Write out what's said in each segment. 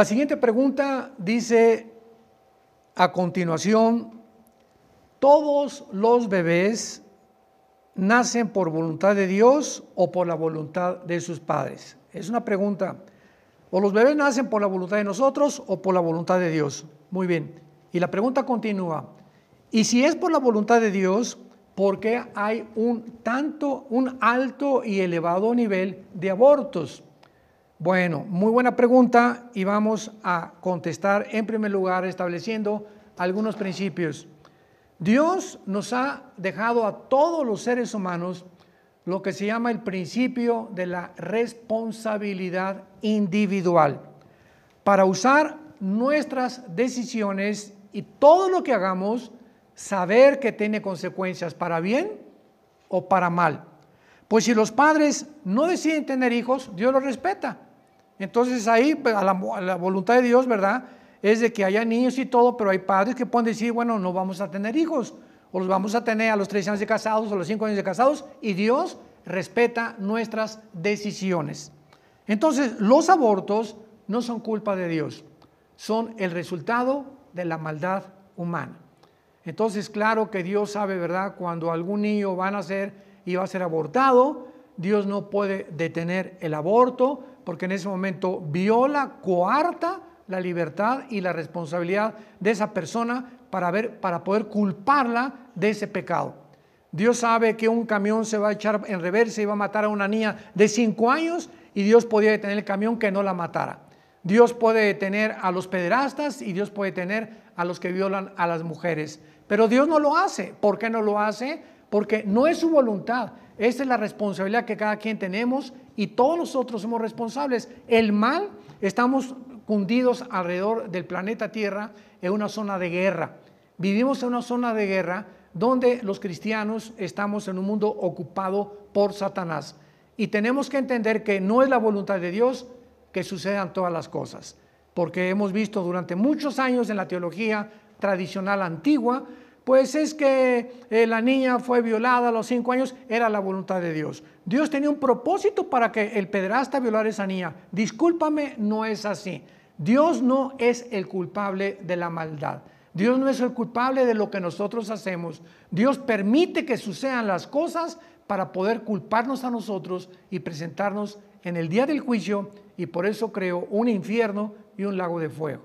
La siguiente pregunta dice a continuación, ¿todos los bebés nacen por voluntad de Dios o por la voluntad de sus padres? Es una pregunta. ¿O los bebés nacen por la voluntad de nosotros o por la voluntad de Dios? Muy bien. Y la pregunta continúa. Y si es por la voluntad de Dios, ¿por qué hay un tanto, un alto y elevado nivel de abortos? Bueno, muy buena pregunta y vamos a contestar en primer lugar estableciendo algunos principios. Dios nos ha dejado a todos los seres humanos lo que se llama el principio de la responsabilidad individual para usar nuestras decisiones y todo lo que hagamos, saber que tiene consecuencias para bien o para mal. Pues si los padres no deciden tener hijos, Dios los respeta. Entonces ahí, pues, a la, voluntad de Dios, ¿verdad? Es de que haya niños y todo, pero hay padres que pueden decir, bueno, no vamos a tener hijos, o los vamos a tener a los tres años de casados o a los cinco años de casados, y Dios respeta nuestras decisiones. Entonces, los abortos no son culpa de Dios, son el resultado de la maldad humana. Entonces, claro que Dios sabe, ¿verdad? Cuando algún niño va a nacer y va a ser abortado, Dios no puede detener el aborto, porque en ese momento viola, coarta la libertad y la responsabilidad de esa persona para, ver, para poder culparla de ese pecado. Dios sabe que un camión se va a echar en reversa y va a matar a una niña de cinco años y Dios podía detener el camión que no la matara. Dios puede detener a los pederastas y Dios puede detener a los que violan a las mujeres. Pero Dios no lo hace. ¿Por qué no lo hace? Porque no es su voluntad. Esa es la responsabilidad que cada quien tenemos y todos nosotros somos responsables. El mal, estamos cundidos alrededor del planeta Tierra en una zona de guerra. Vivimos en una zona de guerra donde los cristianos estamos en un mundo ocupado por Satanás. Y tenemos que entender que no es la voluntad de Dios que sucedan todas las cosas, porque hemos visto durante muchos años en la teología tradicional antigua pues es que eh, la niña fue violada a los cinco años, era la voluntad de Dios. Dios tenía un propósito para que el pederasta violara a esa niña. Discúlpame, no es así. Dios no es el culpable de la maldad. Dios no es el culpable de lo que nosotros hacemos. Dios permite que sucedan las cosas para poder culparnos a nosotros y presentarnos en el día del juicio y por eso creó un infierno y un lago de fuego.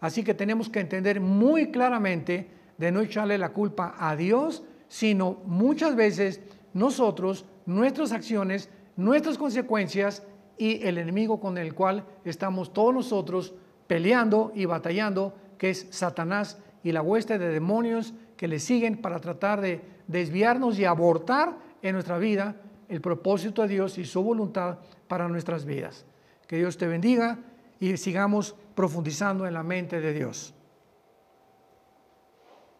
Así que tenemos que entender muy claramente de no echarle la culpa a Dios, sino muchas veces nosotros, nuestras acciones, nuestras consecuencias y el enemigo con el cual estamos todos nosotros peleando y batallando, que es Satanás y la hueste de demonios que le siguen para tratar de desviarnos y abortar en nuestra vida el propósito de Dios y su voluntad para nuestras vidas. Que Dios te bendiga y sigamos profundizando en la mente de Dios.